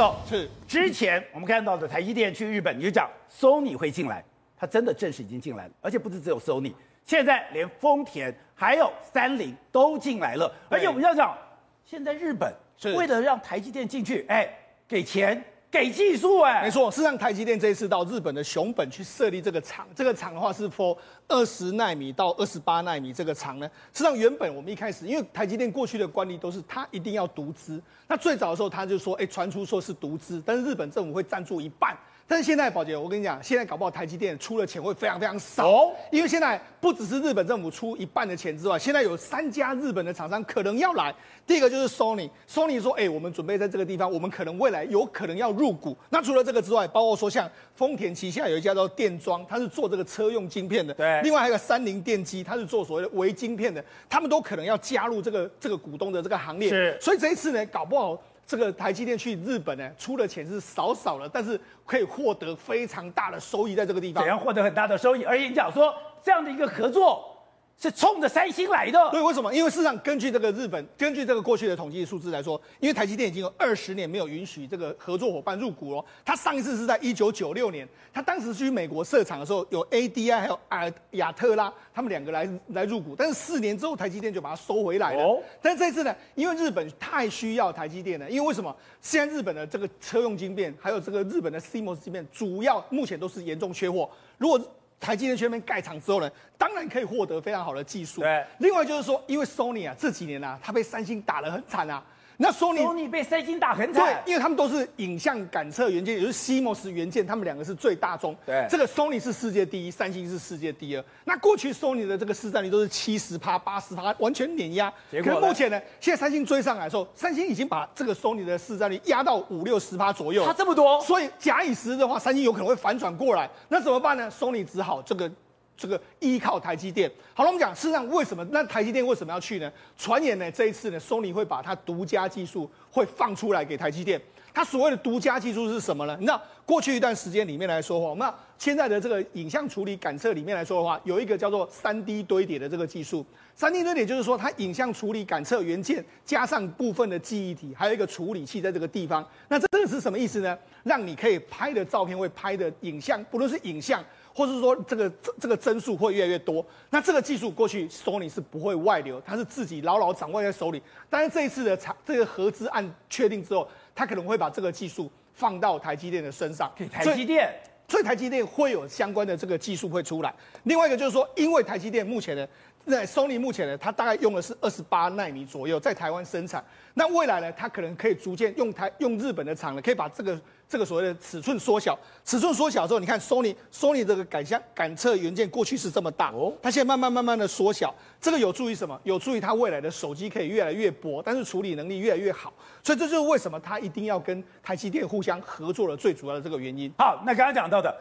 走是之前我们看到的台积电去日本，你就讲 Sony 会进来，它真的正式已经进来了，而且不是只有 Sony，现在连丰田还有三菱都进来了，而且我们要讲，现在日本是为了让台积电进去，哎，给钱。给技术哎，没错，是让台积电这一次到日本的熊本去设立这个厂，这个厂的话是 for 二十纳米到二十八纳米这个厂呢。实际上原本我们一开始，因为台积电过去的惯例都是它一定要独资，那最早的时候他就说，哎，传出说是独资，但是日本政府会赞助一半。但是现在，宝杰，我跟你讲，现在搞不好台积电出的钱会非常非常少，哦，因为现在不只是日本政府出一半的钱之外，现在有三家日本的厂商可能要来。第一个就是 Sony，Sony 说，哎，我们准备在这个地方，我们可能未来有可能要入股。那除了这个之外，包括说像丰田旗下有一家叫电装，它是做这个车用晶片的，对。另外还有三菱电机，它是做所谓的微晶片的，他们都可能要加入这个这个股东的这个行列。是。所以这一次呢，搞不好。这个台积电去日本呢，出的钱是少少了，但是可以获得非常大的收益，在这个地方。怎样获得很大的收益？而你讲说这样的一个合作。是冲着三星来的，对，为什么？因为事实上，根据这个日本，根据这个过去的统计数字来说，因为台积电已经有二十年没有允许这个合作伙伴入股了。他上一次是在一九九六年，他当时去美国设厂的时候，有 ADI 还有亚亚特拉他们两个来来入股，但是四年之后台积电就把它收回来了。哦，但是这次呢，因为日本太需要台积电了，因为为什么？现在日本的这个车用晶片，还有这个日本的 CMOS 晶片，主要目前都是严重缺货。如果台积电全面盖厂之后呢，当然可以获得非常好的技术。对，另外就是说，因为 Sony 啊这几年啊，它被三星打得很惨啊。那 Sony Sony 被三星打很惨，对，因为他们都是影像感测元件，也就是 CMOS 元件，他们两个是最大宗。对，这个 Sony 是世界第一，三星是世界第二。那过去 Sony 的这个市占率都是七十趴、八十趴，完全碾压。结果可是目前呢，现在三星追上来的时候，三星已经把这个 Sony 的市占率压到五六十趴左右。差这么多，所以假以时日的话，三星有可能会反转过来。那怎么办呢？Sony 只好这个。这个依靠台积电，好了，我们讲，事实上为什么？那台积电为什么要去呢？传言呢，这一次呢，Sony 会把它独家技术会放出来给台积电。它所谓的独家技术是什么呢？你知道，过去一段时间里面来说的话，那现在的这个影像处理感测里面来说的话，有一个叫做三 D 堆叠的这个技术。三 D 堆叠就是说，它影像处理感测元件加上部分的记忆体，还有一个处理器在这个地方。那这个是什么意思呢？让你可以拍的照片会拍的影像，不论是影像。或者是说这个这这个帧数会越来越多，那这个技术过去 Sony 是不会外流，它是自己牢牢掌握在手里。但是这一次的厂这个合资案确定之后，它可能会把这个技术放到台积电的身上。台积电，所以台积电会有相关的这个技术会出来。另外一个就是说，因为台积电目前呢，在 Sony 目前呢，它大概用的是二十八纳米左右在台湾生产。那未来呢，它可能可以逐渐用台用日本的厂呢，可以把这个。这个所谓的尺寸缩小，尺寸缩小之后，你看 Sony Sony 这个感相感测元件过去是这么大哦，它现在慢慢慢慢的缩小，这个有助于什么？有助于它未来的手机可以越来越薄，但是处理能力越来越好。所以这就是为什么它一定要跟台积电互相合作的最主要的这个原因。好，那刚刚讲到的，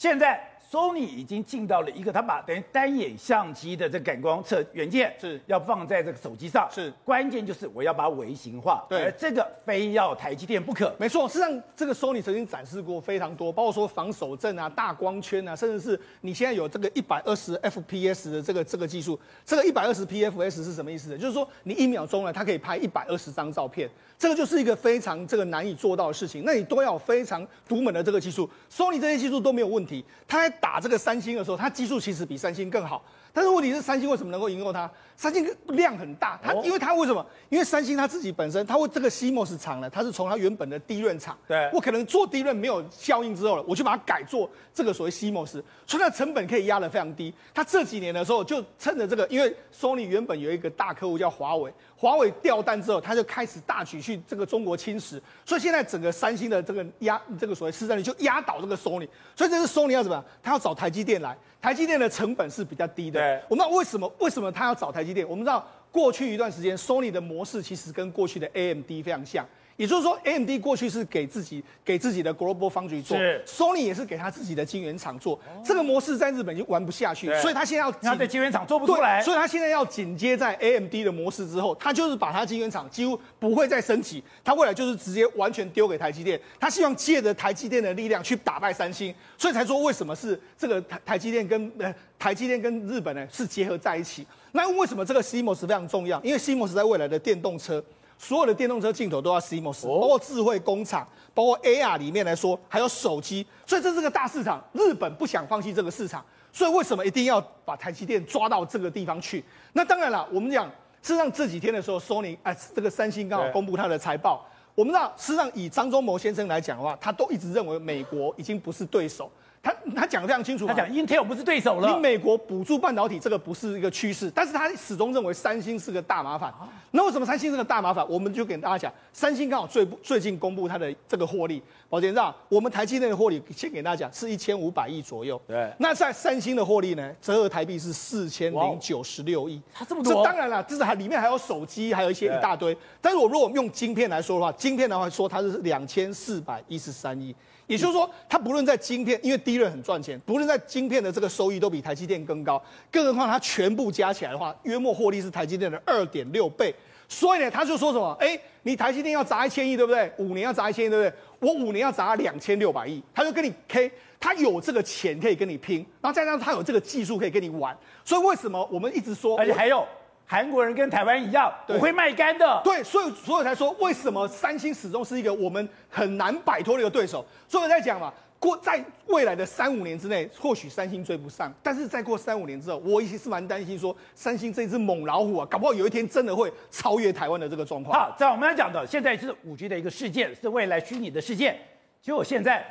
现在。Sony 已经进到了一个，他把等于单眼相机的这个感光测元件是要放在这个手机上，是关键就是我要把它微型化，对，而这个非要台积电不可。没错，实际上这个 Sony 曾经展示过非常多，包括说防手震啊、大光圈啊，甚至是你现在有这个一百二十 FPS 的这个这个技术，这个一百二十 PFS 是什么意思呢？就是说你一秒钟呢，它可以拍一百二十张照片，这个就是一个非常这个难以做到的事情。那你都要有非常独门的这个技术，Sony 这些技术都没有问题，它还打这个三星的时候，他技术其实比三星更好。但是问题是，三星为什么能够赢过他？三星量很大，它因为它为什么？因为三星它自己本身，它会这个 CMOS 厂呢，它是从它原本的 DRAM 厂，对，我可能做 DRAM 没有效应之后了，我就把它改做这个所谓 CMOS，所以它的成本可以压得非常低。它这几年的时候就趁着这个，因为 Sony 原本有一个大客户叫华为，华为掉单之后，他就开始大举去这个中国侵蚀，所以现在整个三星的这个压这个所谓市占率就压倒这个 Sony，所以这是 Sony 要怎么样？他要找台积电来。台积电的成本是比较低的。对，我们知道为什么？为什么他要找台积电？我们知道过去一段时间，Sony 的模式其实跟过去的 AMD 非常像。也就是说，AMD 过去是给自己给自己的 Global Foundry 做，Sony 也是给他自己的晶圆厂做。哦、这个模式在日本已经玩不下去，所以他现在要他的晶圆厂做不出来，所以他现在要紧接在 AMD 的模式之后，他就是把他晶圆厂几乎不会再升级，他未来就是直接完全丢给台积电。他希望借着台积电的力量去打败三星，所以才说为什么是这个台台积电跟呃台积电跟日本呢是结合在一起。那为什么这个 CMOS 非常重要？因为 CMOS 在未来的电动车。所有的电动车镜头都要 CMOS，包括智慧工厂，包括 AR 里面来说，还有手机，所以这是个大市场。日本不想放弃这个市场，所以为什么一定要把台积电抓到这个地方去？那当然了，我们讲，事实上这几天的时候，Sony 哎，这个三星刚好公布它的财报。我们知道，事实上以张忠谋先生来讲的话，他都一直认为美国已经不是对手。他他讲的非常清楚，他讲 Intel 不是对手了。你美国补助半导体这个不是一个趋势，但是他始终认为三星是个大麻烦。那为什么三星是个大麻烦？我们就给大家讲，三星刚好最最近公布它的这个获利，宝杰长，我们台积电的获利先给大家讲是一千五百亿左右。对。那在三星的获利呢，折合台币是四千零九十六亿。它这么多？这当然了，这是还里面还有手机，还有一些一大堆。但是我如果用晶片来说的话，晶片的话说它是两千四百一十三亿。也就是说，它不论在晶片，因为第一润很赚钱，不论在晶片的这个收益都比台积电更高。更何况它全部加起来的话，约莫获利是台积电的二点六倍。所以呢，他就说什么？哎，你台积电要砸一千亿，对不对？五年要砸一千亿，对不对？我五年要砸两千六百亿，他就跟你 K，他有这个钱可以跟你拼，然后再加上他有这个技术可以跟你玩。所以为什么我们一直说，而且还有。韩国人跟台湾一样，我会卖干的。对，所以所以才说，为什么三星始终是一个我们很难摆脱的一个对手。所以我在讲嘛，过在未来的三五年之内，或许三星追不上，但是再过三五年之后，我也是蛮担心说，三星这只猛老虎啊，搞不好有一天真的会超越台湾的这个状况。好，在我们要讲的，现在是五 G 的一个事件，是未来虚拟的事件。结果现在，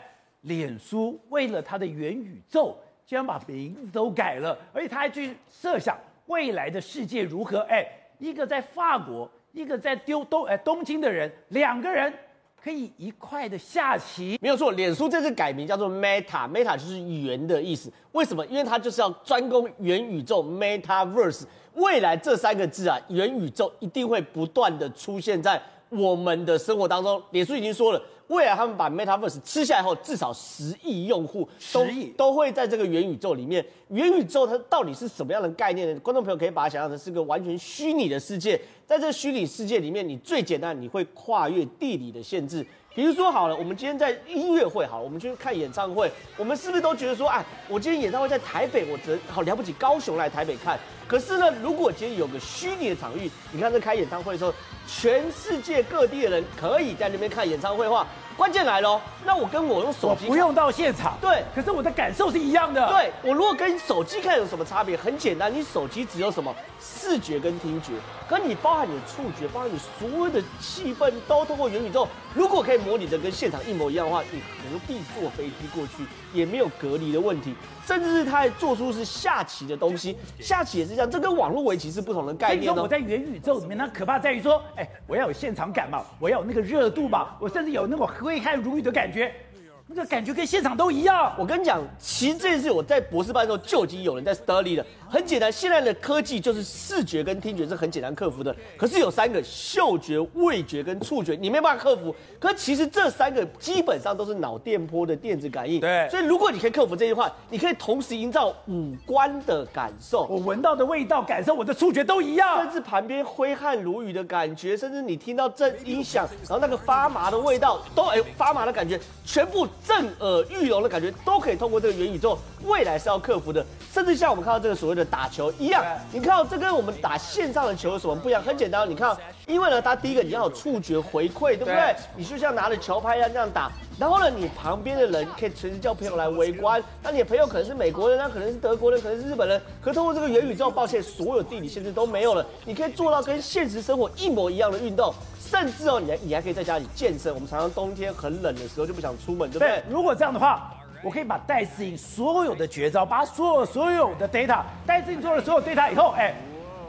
脸书为了它的元宇宙，竟然把名字都改了，而且他还去设想。未来的世界如何？哎，一个在法国，一个在丢东哎东京的人，两个人可以一块的下棋。没有错，脸书这次改名叫做 Meta，Meta 就是元的意思。为什么？因为它就是要专攻元宇宙 Metaverse。未来这三个字啊，元宇宙一定会不断的出现在我们的生活当中。脸书已经说了。未来他们把 Metaverse 吃下来后，至少十亿用户都十亿都会在这个元宇宙里面。元宇宙它到底是什么样的概念呢？观众朋友可以把它想象成是个完全虚拟的世界。在这个虚拟世界里面，你最简单，你会跨越地理的限制。比如说好了，我们今天在音乐会，好，我们去看演唱会，我们是不是都觉得说，哎，我今天演唱会在台北，我只好了不起，高雄来台北看。可是呢，如果今天有个虚拟的场域，你看在开演唱会的时候，全世界各地的人可以在那边看演唱会的话，关键来喽。那我跟我用手机，不用到现场，对，可是我的感受是一样的。对，我如果跟手机看有什么差别？很简单，你手机只有什么视觉跟听觉，可你包含你的触觉，包含你所有的气氛都通过元宇宙。如果可以模拟的跟现场一模一样的话，你何必坐飞机过去？也没有隔离的问题。甚至是他还做出是下棋的东西，下棋也是这样，这跟网络围棋是不同的概念。所以说我在元宇宙里面，那可怕在于说，哎，我要有现场感嘛，我要有那个热度嘛，我甚至有那种挥汗如雨的感觉。那个感觉跟现场都一样。我跟你讲，其实这件事我在博士班的时候就已经有人在 study 了。很简单，现在的科技就是视觉跟听觉是很简单克服的。可是有三个嗅觉、味觉跟触觉，你没办法克服。可是其实这三个基本上都是脑电波的电子感应。对。所以如果你可以克服这句话，你可以同时营造五官的感受。我闻到的味道、感受，我的触觉都一样。甚至旁边挥汗如雨的感觉，甚至你听到这音响，然后那个发麻的味道，都哎发麻的感觉，全部。震耳欲聋的感觉都可以通过这个元宇宙，未来是要克服的。甚至像我们看到这个所谓的打球一样，你看到这跟我们打线上的球有什么不一样？很简单，你看，因为呢，它第一个你要有触觉回馈，对不对？你就像拿着球拍一样这样打。然后呢，你旁边的人可以随时叫朋友来围观。那你的朋友可能是美国人，那可能是德国人，可能是日本人。可通过这个元宇宙，抱歉，所有地理限制都没有了，你可以做到跟现实生活一模一样的运动。甚至哦，你还你还可以在家里健身。我们常常冬天很冷的时候就不想出门，对不对？对，如果这样的话，我可以把戴思颖所有的绝招，把所有所有的 data，戴资颖做了所有 data 以后，哎，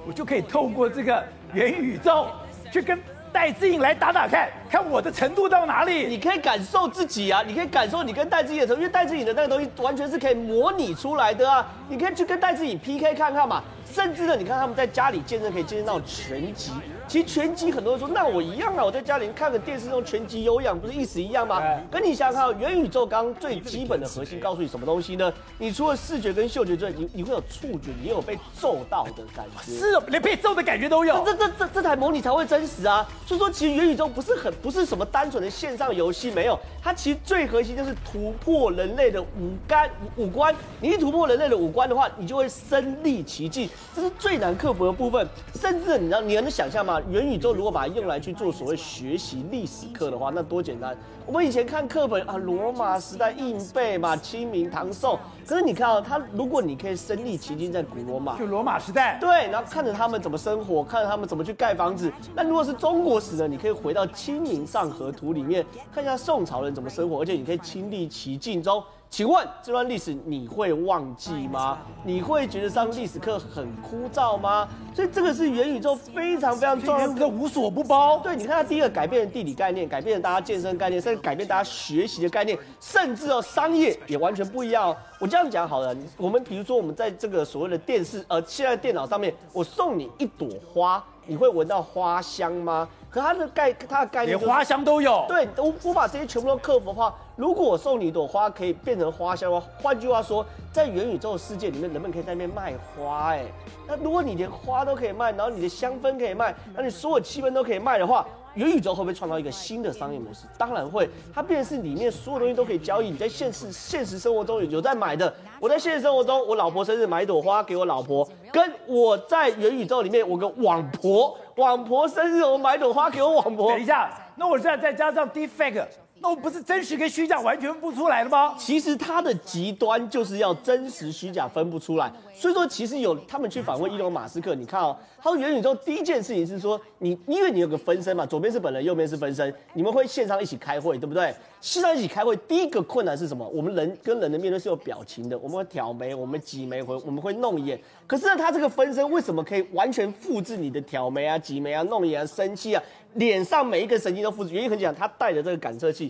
我就可以透过这个元宇宙去跟戴志颖来打打看，看我的程度到哪里。你可以感受自己啊，你可以感受你跟戴志颖的程度，因为戴志颖的那个东西完全是可以模拟出来的啊。你可以去跟戴志颖 PK 看看嘛。甚至呢，你看他们在家里健身可以健身到拳击。其实拳击很多人说，那我一样啊，我在家里看个电视用拳击有氧，不是意思一样吗？跟你想想看，元宇宙刚刚最基本的核心告诉你什么东西呢？你除了视觉跟嗅觉之外，你你会有触觉，你也有被揍到的感觉。是哦，连被揍的感觉都有。这这这这台模拟才会真实啊！所以说，其实元宇宙不是很不是什么单纯的线上游戏，没有，它其实最核心就是突破人类的五感五官。你一突破人类的五官的话，你就会身历其境，这是最难克服的部分。甚至你知道，你能想象吗？元宇宙如果把它用来去做所谓学习历史课的话，那多简单。我们以前看课本啊，罗马时代硬背嘛，清明唐宋。可是你看啊，他如果你可以身历其境在古罗马，就罗马时代，对，然后看着他们怎么生活，看着他们怎么去盖房子。那如果是中国史呢，你可以回到《清明上河图》里面，看一下宋朝人怎么生活，而且你可以亲历其境中。请问这段历史你会忘记吗？你会觉得上历史课很枯燥吗？所以这个是元宇宙非常非常重要的，无所不包。对，你看它第一个改变了地理概念，改变了大家健身概念，甚至改变大家学习的概念，甚至哦商业也完全不一样哦。我这样讲好了，我们比如说我们在这个所谓的电视呃现在电脑上面，我送你一朵花，你会闻到花香吗？可它的概它的概念、就是、连花香都有。对，我我把这些全部都克服的话，如果我送你一朵花可以变成花香的话，换句话说，在元宇宙世界里面，人们可以在那边卖花。哎，那如果你连花都可以卖，然后你的香氛可以卖，那你所有气氛都可以卖的话，元宇宙会不会创造一个新的商业模式？当然会，它变成是里面所有东西都可以交易。你在现实现实生活中有在买的，我在现实生活中，我老婆生日买一朵花给我老婆，跟我在元宇宙里面，我跟网婆，网婆生日我买朵花给我网婆。等一下，那我现在再加上 defect。那我不是真实跟虚假完全不出来了吗？其实它的极端就是要真实虚假分不出来，所以说其实有他们去访问伊隆马斯克，你看哦，他说元宇宙第一件事情是说你，因为你有个分身嘛，左边是本人，右边是分身，你们会线上一起开会，对不对？线上一起开会，第一个困难是什么？我们人跟人的面对是有表情的，我们会挑眉，我们挤眉，会我们会弄眼。可是呢，他这个分身为什么可以完全复制你的挑眉啊、挤眉啊、弄眼啊、生气啊？脸上每一个神经都复制，原因很简单，他带着这个感测器，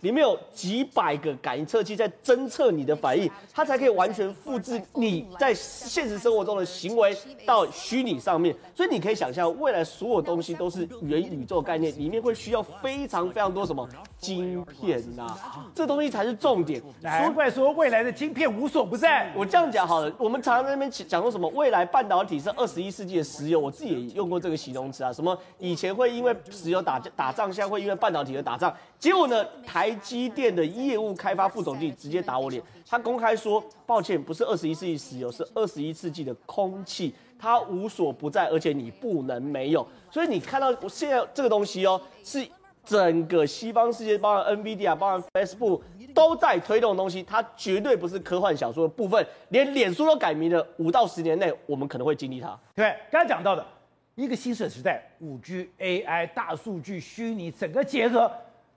里面有几百个感应测器在侦测你的反应，它才可以完全复制你在现实生活中的行为到虚拟上面。所以你可以想象，未来所有东西都是元宇宙概念，里面会需要非常非常多什么晶片呐、啊，这东西才是重点。难怪说未来的晶片无所不在。我这样讲好了，我们常常在那边讲说什么未来半导体是二十一世纪的石油，我自己也用过这个形容词啊，什么以前会因为石油打打仗，现在会因为半导体而打仗。结果呢，台台积电的业务开发副总经理直接打我脸，他公开说，抱歉，不是二十一世纪石油，是二十一世纪的空气，它无所不在，而且你不能没有。所以你看到现在这个东西哦，是整个西方世界，包含 NVIDIA，包含 Facebook 都在推动东西，它绝对不是科幻小说的部分，连脸书都改名了，五到十年内我们可能会经历它。对，刚才讲到的。一个新的时代，五 G、AI、大数据、虚拟，整个结合，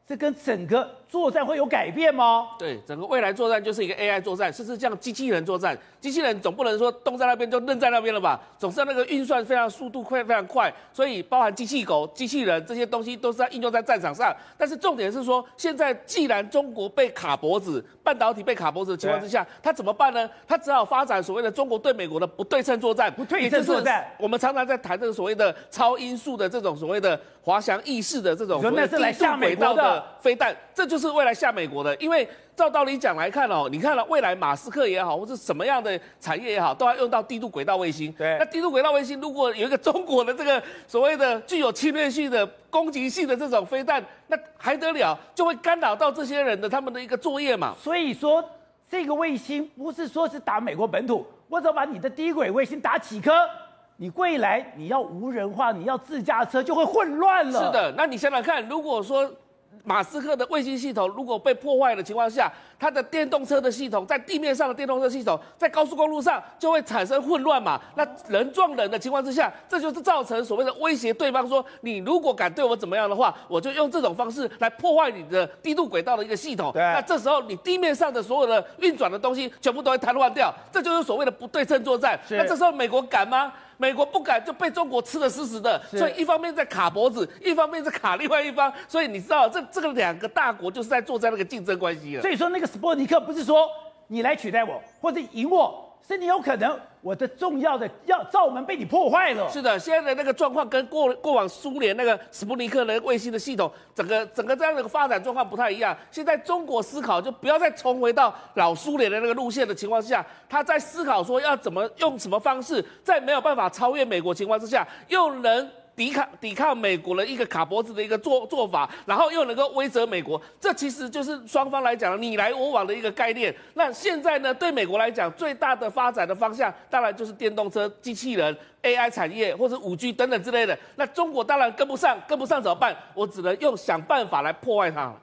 这跟整个作战会有改变吗？对，整个未来作战就是一个 AI 作战，甚至像机器人作战。机器人总不能说冻在那边就愣在那边了吧？总是要那个运算非常速度快，非常快。所以包含机器狗、机器人这些东西都是在应用在战场上。但是重点是说，现在既然中国被卡脖子，半导体被卡脖子的情况之下，他怎么办呢？他只好发展所谓的中国对美国的不对称作战。不对称作战，我们常常在谈这个所谓。的超音速的这种所谓的滑翔翼式的这种所谓的低速轨道的飞弹，这就是未来下美国的。因为照道理讲来看哦，你看了未来马斯克也好，或者什么样的产业也好，都要用到低度轨道卫星。对，那低度轨道卫星如果有一个中国的这个所谓的具有侵略性的攻击性的这种飞弹，那还得了？就会干扰到这些人的他们的一个作业嘛。所以说，这个卫星不是说是打美国本土，我只要把你的低轨卫星打几颗。你未来你要无人化，你要自驾车就会混乱了。是的，那你想想看，如果说马斯克的卫星系统如果被破坏的情况下，它的电动车的系统在地面上的电动车系统在高速公路上就会产生混乱嘛？那人撞人的情况之下，这就是造成所谓的威胁对方说，你如果敢对我怎么样的话，我就用这种方式来破坏你的低度轨道的一个系统。对，那这时候你地面上的所有的运转的东西全部都会瘫痪掉，这就是所谓的不对称作战。那这时候美国敢吗？美国不敢，就被中国吃的死死的，所以一方面在卡脖子，一方面在卡另外一方，所以你知道这这个两个大国就是在作战那个竞争关系了。所以说那个斯波尼克不是说你来取代我或者赢我。是你有可能，我的重要的要罩门被你破坏了。是的，现在的那个状况跟过过往苏联那个斯普尼克的卫星的系统，整个整个这样的发展状况不太一样。现在中国思考就不要再重回到老苏联的那个路线的情况下，他在思考说要怎么用什么方式，在没有办法超越美国情况之下，又能。抵抗抵抗美国的一个卡脖子的一个做做法，然后又能够威慑美国，这其实就是双方来讲你来我往的一个概念。那现在呢，对美国来讲，最大的发展的方向，当然就是电动车、机器人、AI 产业或者五 G 等等之类的。那中国当然跟不上，跟不上怎么办？我只能用想办法来破坏它。